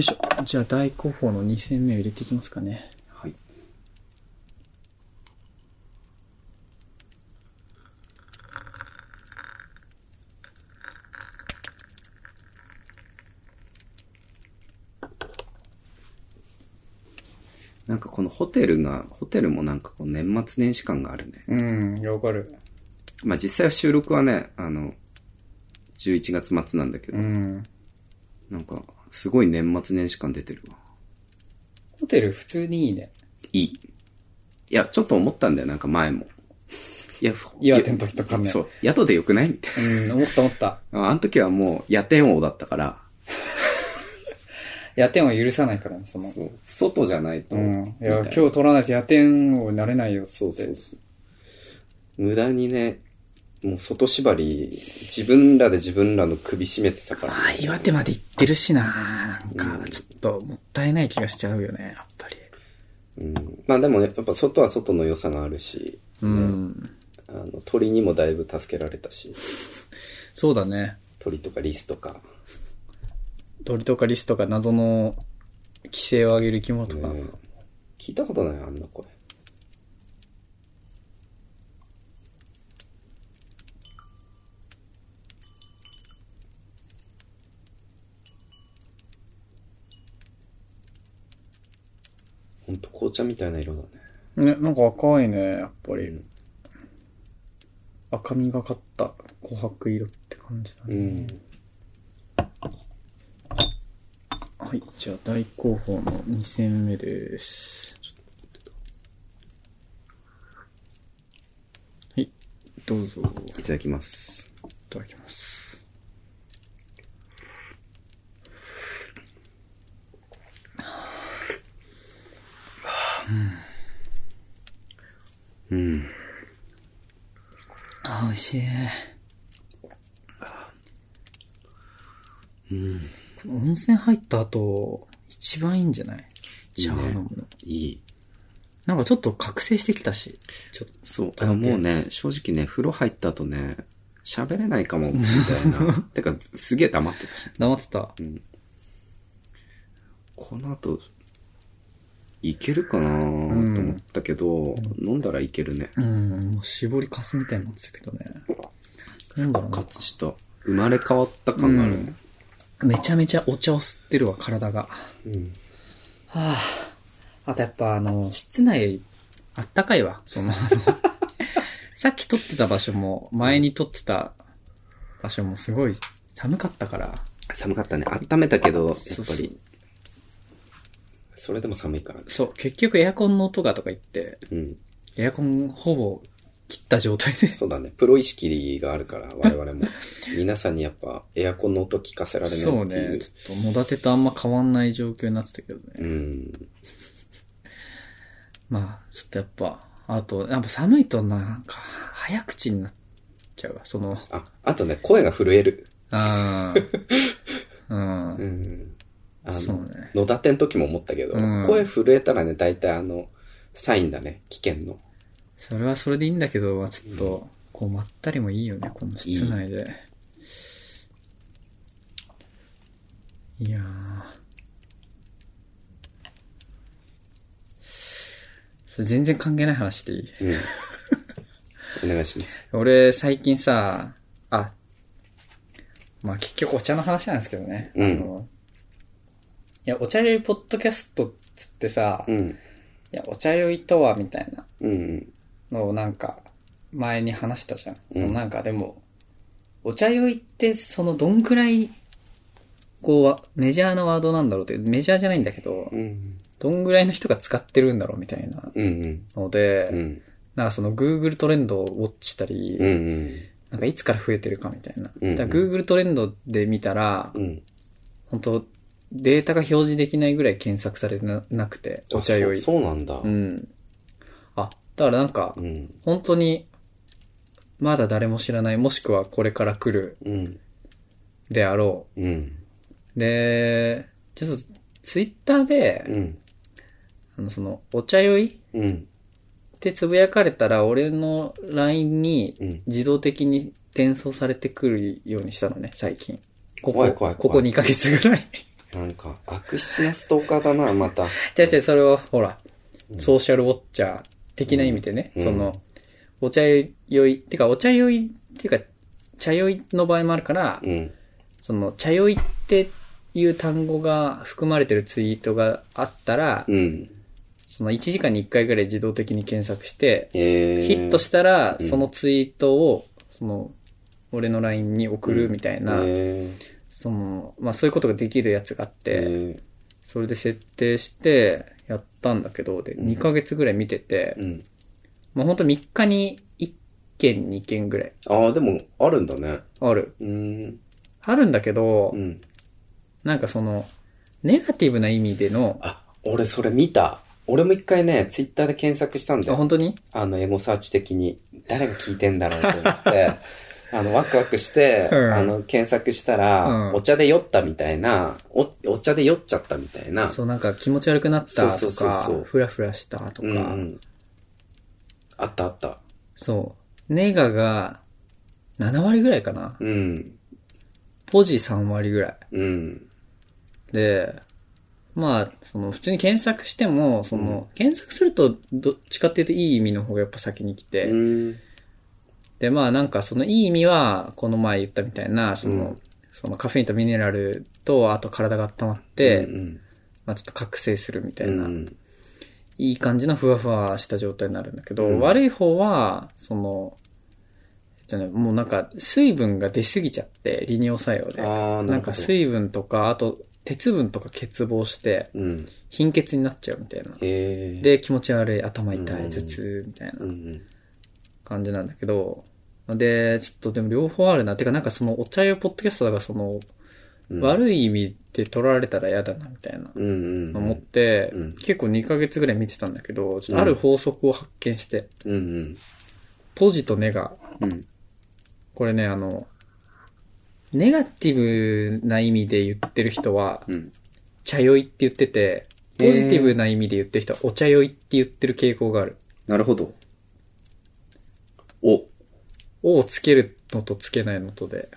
いしょ。じゃあ大候補の2戦目を入れていきますかね。はい。なんかこのホテルが、ホテルもなんかこう年末年始感があるね。うん、わかる。まあ実際は収録はね、あの、11月末なんだけど、うん。なんかすごい年末年始感出てるわ。ホテル普通にいいね。いい。いや、ちょっと思ったんだよ、なんか前も。いや、ふ岩手の時とかねそう、宿でよくない？みたいうん、思った思った。な。あの時はもう夜店王だったから、夜店は許さないからね、その。そう外じゃないと。うん。いや、今日取らないと夜店王になれないよって。そうそうそう。無駄にね、もう外縛り、自分らで自分らの首絞めてたから、ああ、岩手まで行ってるしななんか、ちょっともったいない気がしちゃうよね、やっぱり。うん。まあでもやっぱ外は外の良さがあるし、うん。あの、鳥にもだいぶ助けられたし、そうだね。鳥とかリスとか、鳥とかリスとか謎の規制を上げる生き物とか。ね聞いたことないあんな声。紅茶みたいな色だね。ね、なんか赤いね、やっぱり。うん赤みがかった琥珀色って感じだね。うん。はい、じゃあ大候補の2戦目です。はい、どうぞ。いただきます。いただきます。うん。あ、美味しい。うん。温泉入った後、一番いいんじゃない？シャワー飲むの。いい。なんかちょっと覚醒してきたし。ちょっと。そう。だもうね、正直ね、風呂入った後ね、喋れないかも、みたいな。てか、すげえ黙ってたし。黙ってた。この後、いけるかなと思ったけど、飲んだらいけるね。うん、もう絞りかすみたいになってたけどね。なんだろうな復。活した。生まれ変わった感があるね。めちゃめちゃお茶を吸ってるわ、体が。うん。はあ。あとやっぱあの、室内、あったかいわ。その、さっき撮ってた場所も、前に撮ってた場所もすごい寒かったから。寒かったね。温めたけど、やっぱり、それでも寒いからね。そう、結局エアコンの音がとか言って、うん。エアコンほぼ切った状態で。そうだね。プロ意識があるから、我々も。皆さんにやっぱ、エアコンの音聞かせられないっていう。そうね。ちょっと、野立てとあんま変わんない状況になってたけどね。うん。まあ、ちょっとやっぱ、あと、やっぱ寒いとなんか、早口になっちゃうわ。その、あ、あとね、声が震える。あーうん。うん。あの、ね。野立ての時も思ったけど、うん声震えたらね、大体あの、サインだね。危険の。それはそれでいいんだけど、まあちょっと、こう、まったりもいいよね、この室内で。いやー。それ全然関係ない話でいい？うん。お願いします。俺、最近さ、あ、まあ結局お茶の話なんですけどね。うんあのいや、お茶酔いポッドキャストっつってさ、いうん。や、お茶酔いとは、みたいなうん。のをなんか、前に話したじゃん。うんそのなんかでも、お茶酔いって、そのどんくらい、こうは、メジャーなワードなんだろうって、メジャーじゃないんだけど、うん。どんぐらいの人が使ってるんだろうみたいなうん。ので、うん。なんかその Google トレンドをウォッチしたり、うん。うん。なんかいつから増えてるかみたいな。うんだから Google トレンドで見たら、うん。本当データが表示できないぐらい検索されてななくて、お茶酔い。あそうなんだ。うん。あ、だからなんかう、ん。本当に、まだ誰も知らない、もしくはこれから来るうん。であろうん。う。で、ちょっと、ツイッターで、うん。あの、その、お茶酔いうん。ってつぶやかれたら、俺の LINE にうん自動的に転送されてくるようにしたのね、最近。ここ怖い怖い怖いここ2ヶ月ぐらい。なんか、悪質なストーカーだな、また。じゃあじゃあそれは、ほら、ソーシャルウォッチャー的な意味でね、うんその、お茶酔い、てかお茶酔いっていうか、茶酔いの場合もあるから、うん。その、茶酔いっていう単語が含まれてるツイートがあったら、うん。その1時間に1回ぐらい自動的に検索して、えー、ヒットしたら、うんそのツイートを、その、俺の LINE に送るみたいな、えその、まあそういうことができるやつがあっー、て、えそれで設定してやったんだけど、で、2ヶ月ぐらい見ててー、、うん。まあほんと3日に1件2件ぐらいああ、でも、あるんだね。ある。うーん。あるんだけど、うん。なんかその、ネガティブな意味での、あ、俺それ見た。俺も一回ね、ツイッターで検索したんだあ、よ。本当に？あの、エゴサーチ的に。誰が聞いてんだろうと思って、あの、ワクワクして、うんあの、検索したら、うんお茶で酔ったみたいな、お、お茶で酔っちゃったみたいな。そうなんか気持ち悪くなったそうそうとそうそうか、フラフラしたとか、うんうん。あったあった。そう。ネガが7割ぐらいかな。うん。ポジ3割ぐらい。うん。で、まあ、その普通に検索しても、その、検索するとどっちかっていうといい意味の方がやっぱ先に来て、うん。で、まあなんかそのいい意味は、この前言ったみたいな、その、うんそのカフェインとミネラルと、あと体が温まって、うんまあちょっと覚醒するみたいな、うん。いい感じのふわふわした状態になるんだけど、うん悪い方は、その、じゃね、もうなんか水分が出すぎちゃって、利尿作用で。ああ、なんか水分とか、あと鉄分とか欠乏して、うん。貧血になっちゃうみたいな。で、気持ち悪い、頭痛い、うん頭痛みたいなうんうん。感じなんだけど、で、ちょっとでも両方あるな。てかなんかそのお茶用ポッドキャストだからその、うん悪い意味で取られたら嫌だなみたいな。うんうん。思って、うん結構2ヶ月ぐらい見てたんだけど、ある法則を発見して、うんうん。ポジとネガ。うん。これね、あの、ネガティブな意味で言ってる人は、うん。茶酔いって言ってて、ポジティブな意味で言ってる人はお茶酔いって言ってる傾向がある。なるほど。お、おをつけるのとつけないのとで。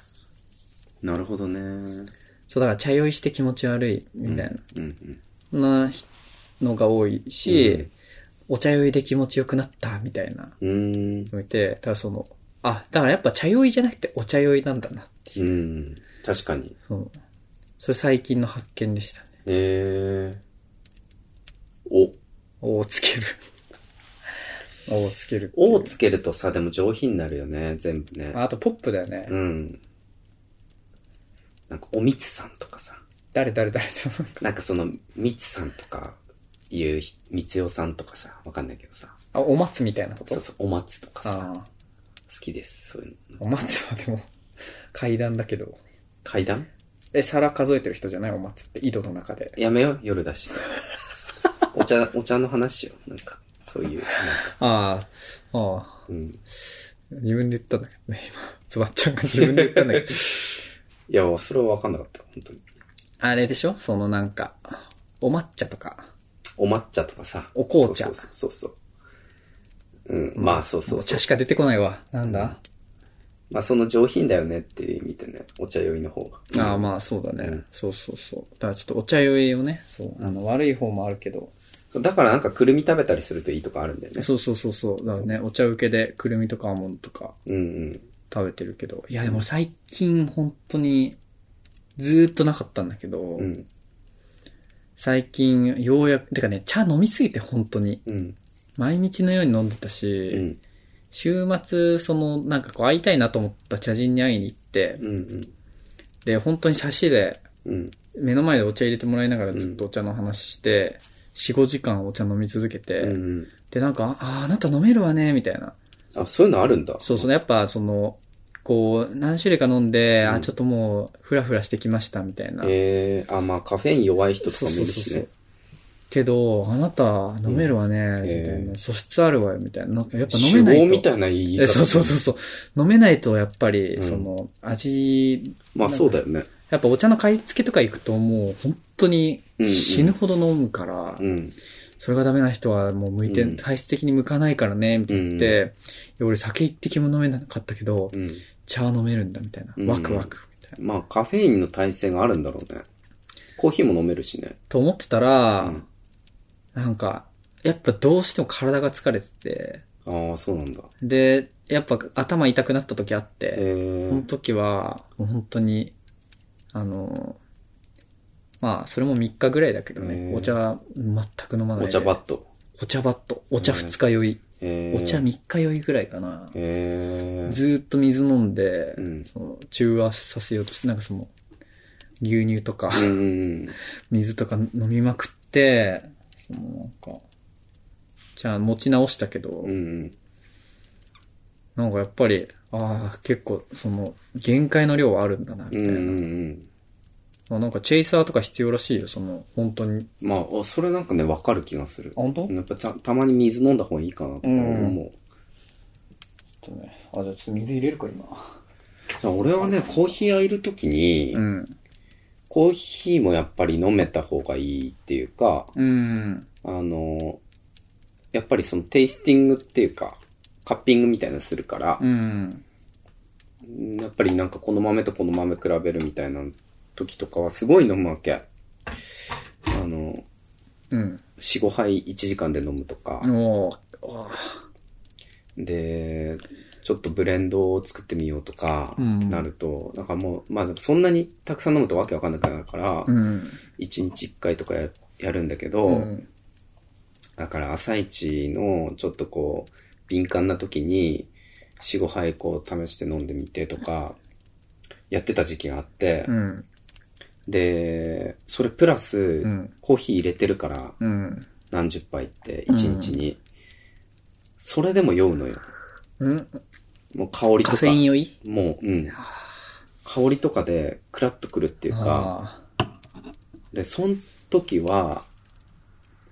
なるほどね。そう、だから茶酔いして気持ち悪いみたいうんな、なのが多いし、うんお茶酔いで気持ちよくなったみたいなうん。いて、ただその、あ、だからやっぱ茶酔いじゃなくてお茶酔いなんだなっていう。うん。確かに。そう。それ最近の発見でしたね。ええ。お、おをつける。おをつける。おをつけるとさ、でも上品になるよね、全部ね。ああとポップだよね。うん。なんか、おみつさんとかさ。誰誰誰となんかなんかその、みつさんとか、いうひ、みつよさんとかさ、わかんないけどさ。あ、お松みたいなこと？そうそう、お松とかさ。好きです、そういうの。お松はでも、階段だけど。階段？え、皿数えてる人じゃない？お松って井戸の中で。やめよう、夜だし。お茶、お茶の話しよう。なんか、そういう、ああ、ああ。うん。自分で言ったんだけどね、今。つばっちゃんが自分で言ったんだけど。いや、それはわかんなかった、本当に。あれでしょ？そのなんか、お抹茶とか。お抹茶とかさ。お紅茶そうそうそうそう。うん、まあそうそうそうお茶。しか出てこないわ。なんだ、まあその上品だよねっていう意味でね、お茶酔いの方が。ああ、まあそうだね、うんそうそうそう。だからちょっとお茶酔いをね、そう、あの、悪い方もあるけど。だからなんかくるみ食べたりするといいとかあるんだよね。そうそうそうそう。だからね、お茶受けでくるみとかアーモンドとかうんうん。食べてるけど。いやでも最近本当に、ずーっとなかったんだけど、うん。最近ようやく、てかね、茶飲みすぎて本当に。うん。毎日のように飲んでたし、うん。週末、その、なんかこう会いたいなと思った茶人に会いに行って、うん。で、本当に差しで、うん。目の前でお茶入れてもらいながらずっとお茶の話して、4、5時間お茶飲み続けて、うん。うん。で、なんか、ああ、あなた飲めるわね、みたいな。あ、そういうのあるんだ。そうそう、やっぱ、その、こう、何種類か飲んで、うんあ、ちょっともう、フラフラしてきました、みたいな。ええあ、まあカフェイン弱い人とかもいるしね。けど、あなた飲めるわね、みたいえな。素質あるわよ、みたいな。やっぱ飲めないと。みたいな言い方。えそうそうそうそう。飲めないと、やっぱり、うんその、味、まあそうだよね。やっぱお茶の買い付けとか行くと、もう、本当にうんうん死ぬほど飲むから、うん。そそれがダメな人はもう向いて、うん体質的に向かないからね、みたいな言って、いや俺酒一滴も飲めなかったけど、うん。茶は飲めるんだ、みたいな。うんワクワク、みたいな。まあカフェインの耐性があるんだろうね。コーヒーも飲めるしね。と思ってたら、うんなんか、やっぱどうしても体が疲れてて、ああ、そうなんだ。で、やっぱ頭痛くなった時あって、えその時は、もう本当に、あの、まあ、それも3日ぐらいだけどね、お茶は全く飲まないおで。茶バット。お茶バット。お茶二日酔い。えー、お茶3日酔いぐらいかな。えー、ずーっと水飲んで、うんその中和させようとして、なんかその、牛乳とか。水とか飲みまくって、そのなんか、じゃあ持ち直したけど、うんうん。なんかやっぱり、ああ、結構、その、限界の量はあるんだな、みたいな。うんうんうん。まあなんかチェイサーとか必要らしいよ、その、本当に。まあ、あそれなんかね、わかる気がする。本当？やっぱたたまに水飲んだ方がいいかなとか思う。ちょっとね、あ、じゃあちょっと水入れるか、今。じゃあ俺はね、コーヒー屋いるときに、うん。コーヒーもやっぱり飲めた方がいいっていうか、うん。あの、やっぱりそのテイスティングっていうか、カッピングみたいなのするから、うん。やっぱりなんかこの豆とこの豆比べるみたいな時とかはすごい飲むわけ。あの、うん。4、5杯1時間で飲むとか、で、ちょっとブレンドを作ってみようとか、うんなると、なんかもう、まあそんなにたくさん飲むとわけわかんなくなるから、ーうん。1日1回とかややるんだけど、うん。だから朝一のちょっとこう、敏感な時に、4、5杯こう試して飲んでみてとか、やってた時期があって、うん。で、それプラス、んコーヒー入れてるから、うん。何十杯って、1日に。それでも酔うのよ。うん。もう香りとか。カフェイン酔い？もう、うん。香りとかで、クラッとくるっていうか、あで、その時は、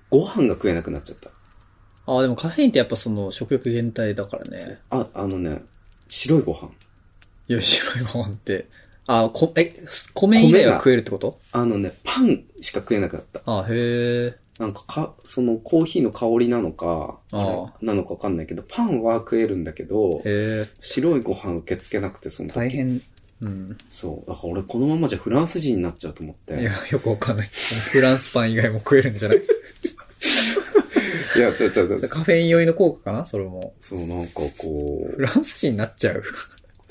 ご飯が食えなくなっちゃった。ーあー、でもカフェインってやっぱその食欲減退だからね。あ、あのね、白いご飯。いや、白いご飯って。あ、こ、え、米以外は食えるってこと？あのね、パンしか食えなくなった。あへえ。なんかか、そのコーヒーの香りなのか、あなのかわかんないけど、パンは食えるんだけど、へえ。白いご飯受け付けなくて、その時。大変。うん。そう。だから俺このままじゃフランス人になっちゃうと思って。いや、よくわかんない。フランスパン以外も食えるんじゃない？いや、ちょ、ちょ、ちょ、カフェイン酔いの効果かな？それも。そう、なんかこフランス人になっちゃう。う、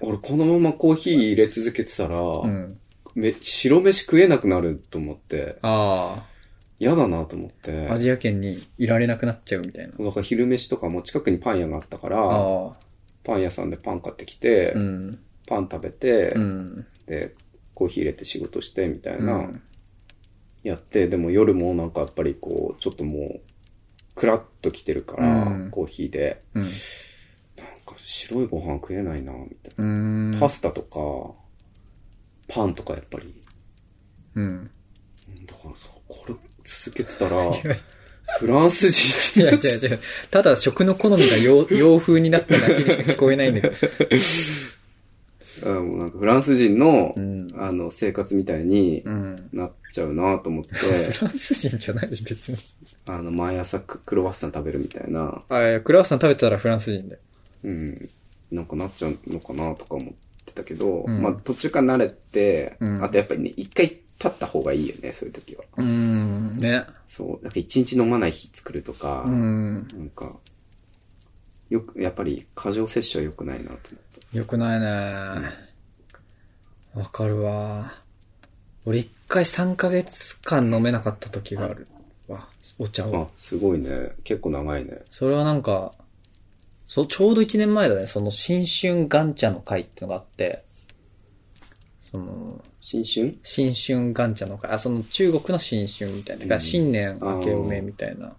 俺このままコーヒー入れ続けてたら、うん。め白飯食えなくなると思って、あ嫌だなと思って。あ。アジア圏にいられなくなっちゃうみたいな。だから昼飯とかも近くにパン屋があったから、ああ。パン屋さんでパン買ってきて、うん。パン食べて、うん。で、コーヒー入れて仕事してみたいうな、ん。やって、でも夜もなんかやっぱりこう、ちょっともう、クラッと来てるから、うんコーヒーで、うん。なんか白いご飯食えないな、みたいうんな。パスタとか、パンとかやっぱり、うん。だからさ、これ続けてたら、フランスいや、人って違う違う。ただ食の好みが洋洋風になっただけにしか聞こえないんだけど。うなんかフランス人の、うんあの、生活みたいにうん。なっちゃうなと思って、フランス人じゃないでしょ、別に。あの、毎朝ククロワッサン食べるみたいな、あ、いや、クラワッサン食べてたらフランス人だよ。うん、なんかなっちゃうのかなとか思ってたけど、うんまあ途中から慣れて、うんあとやっぱりね、一回立った方がいいよね、そういう時は。うーん。ね。そう、なんか一日飲まない日作るとか、うん。なんか、よく、やっぱり過剰摂取は良くないなと思って。よくないね。わかるわ。俺一回3ヶ月間飲めなかった時があるわ。お茶を。あ、すごいね。結構長いね。それはなんか、そう、ちょうど1年前だね。その新春元茶の会ってのがあって、その、新春？新春元茶の会、あ、その中国の新春みたいな、だから新年明けおめみたいな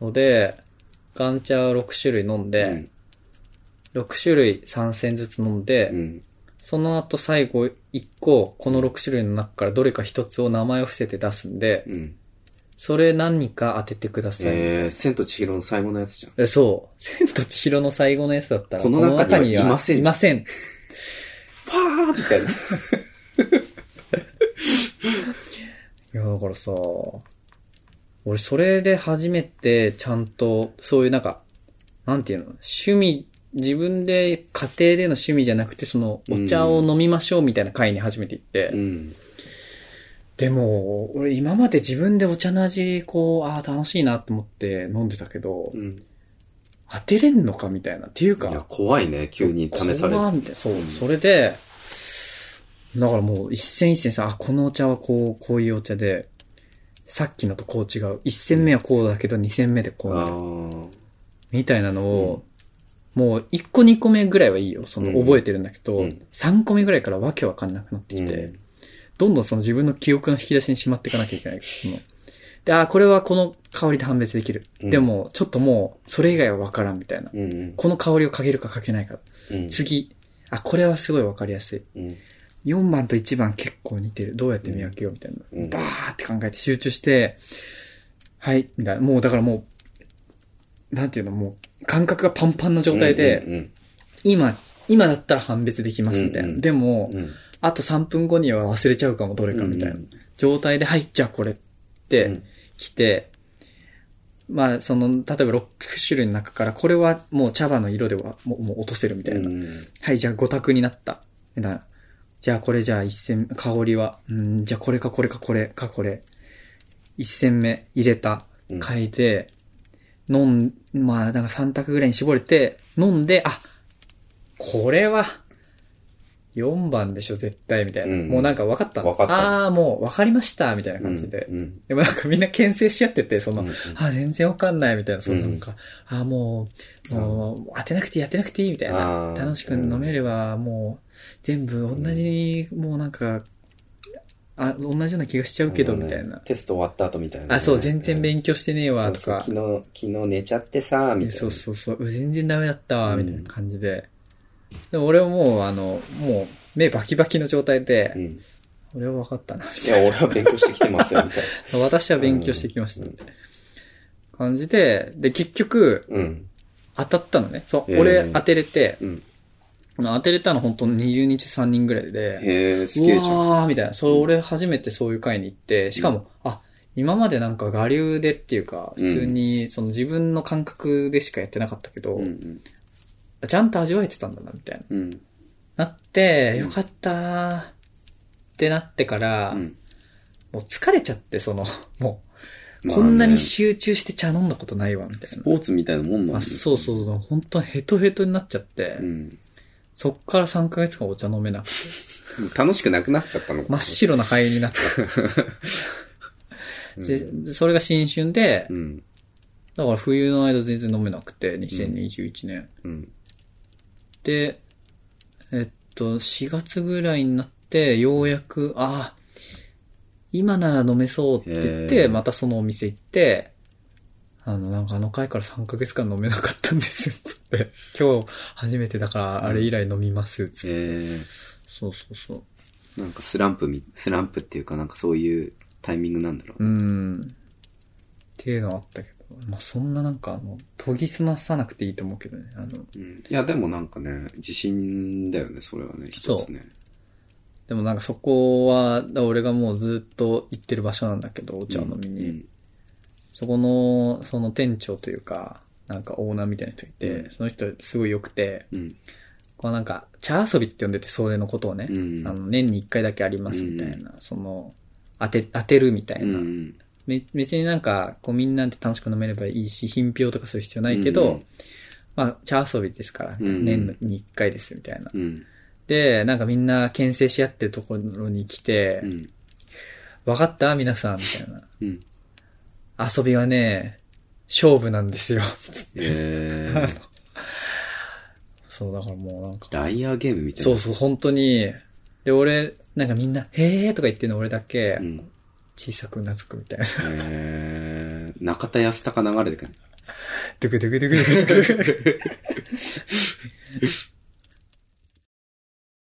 ので、元茶を6種類飲んで、うん。6種類3戦ずつ飲んで、うん。その後最後1個、この6種類の中からどれか1つを名前を伏せて出すんで、うん。それ何か当ててください。えー、千と千尋の最後のやつじゃん。え、そう。千と千尋の最後のやつだったら、この中にはいませんいません。ファーみたいな。いや、だからさ、俺それで初めてちゃんと、そういうなんか、なんていうの、趣味、自分で家庭での趣味じゃなくて、その、お茶を飲みましょうみたいな会に初めて行って、うん。でも、俺今まで自分でお茶の味、こう、ああ、楽しいなと思って飲んでたけど、うん。当てれんのかみたいな。っていうか、いや、怖いね、急に試されて。怖みたいな。そう、うんそれで、だからもう一戦一戦さ、あ、このお茶はこう、こういうお茶で、さっきのとこう違う。一戦目はこうだけど、二戦目でこうなる。みたいなのを、もう一個二個目ぐらいはいいよ。そのうん覚えてるんだけど、うん三個目ぐらいからわけわかんなくなってきて、うんどんどんその自分の記憶の引き出しにしまっていかなきゃいけない。そので、あ、これはこの香りで判別できる。うんでも、ちょっともう、それ以外はわからんみたいな。うんうん。この香りをかけるかかけないか。うん。次。あ、これはすごいわかりやすい。うん。4番と1番結構似てる。どうやって見分けようみたいな。うんバーって考えて集中して、はい、みたいな。もうだからもう、なんていうの、もう感覚がパンパンの状態で、うんうん今、今だったら判別できますみたいな。うんうんでも、うん。あと3分後には忘れちゃうかも、どれかみたいなうんうん状態で、はい、じゃあこれってうん来て、まあ、その、例えば6種類の中から、これはもう茶葉の色ではもうもう落とせるみたいな。うんはい、じゃあ5択になった。みたいな。じゃあこれじゃあ一戦、香りは、うん、じゃあこれかこれかこれかこれ。一戦目入れたうん。書いて、飲ん、まあ、なんか3択ぐらいに絞れて、飲んで、あ、これは、4番でしょ、絶対、みたいな。うんもうなんか分かった。分かった。ああ、もう分かりました、みたいな感じで。うんでもなんかみんな牽制し合ってて、その、うんうん。あ、全然わかんないみたいな、そのうんなん。か、あ、もう、もう、当てなくていい、当てなくていいみたいな。あー。楽しく飲めれば、もう、全部同じ、もうなんか、あ、同じような気がしちゃうけど、みたいな。テスト終わった後みたいなね。あ、そう、全然勉強してねえわ、とか。昨日、昨日寝ちゃってさ、みたいな。そうそうそう、う全然ダメだったわ、うんみたいな感じで。でも俺はもう、あの、もう、目バキバキの状態で、うん。俺は分かったな、みいや、俺は勉強してきてますよ、みたいたいな。私は勉強してきました、みたいな感じで、で、結局、な。うん。当たったのね。そう、俺当てれて、うん。当てれたの本当20日3人ぐらいで、へえ、すうげえじゃん。わーみたいな。そう、俺初めてそういう会に行って、しかも、あ、今までなんか我流でっていうか、普通にその自分の感覚でしかやってなかったけど、うんうん。ちゃんと味わえてたんだな、みたいな。うん。なって、よかったーってなってから、うん。もう疲れちゃって、その、もう、まあねこんなに集中して茶飲んだことないわ、みたいスな。ポーツみたいなもんなんだあそうそうそう、本当ヘトヘトになっちゃって、うん。そっから3ヶ月間お茶飲めなくて、楽しくなくなっちゃったのか真っ白な肺になった。ででそれが新春でう、ん。だから冬の間全然飲めなくて、2021年。うん。で、えっと、4月ぐらいになって、ようやく、ああ、今なら飲めそうって言って、またそのお店行って、あの、なんかあの回から3ヶ月間飲めなかったんですよ、つって。今日初めてだから、あれ以来飲みます、つって。えそうそうそう。ー、なんかスランプみ、スランプっていうかなんかそういうタイミングなんだろう。うん。っていうのはあったけど、まあそんななんかあの、研ぎ澄まさなくていいと思うけどね。あの、うん。いや、でもなんかね、自信だよね、それはね、一つね。でもなんかそこは、俺がもうずっと行ってる場所なんだけど、お茶を飲みに。うんそこの、その店長というか、なんかオーナーみたいな人いて、うんその人すごい良くて、うん。こうなんか、茶遊びって呼んでて、それのことをね、うんあの年に一回だけありますみたいな、その、当て、当てるみたいな。うん。め別になんか、こうみんなで楽しく飲めればいいし、品評とかする必要ないけど、うんまあ、茶遊びですから、うん年に一回ですみたいな。うん。で、なんかみんな牽制し合ってるところに来て、うん。分かった？皆さんみたいな。うん。遊びはね、勝負なんですよ。えー、そう、だからもうなんか。ライアーゲームみたいな。そうそう、本当に。で、俺、なんかみんな、へーとか言ってるの俺だけう、ん。小さくうなずくみたいな。えー、中田康隆流れてくる。ドゥクドゥクドゥクドゥクドゥク。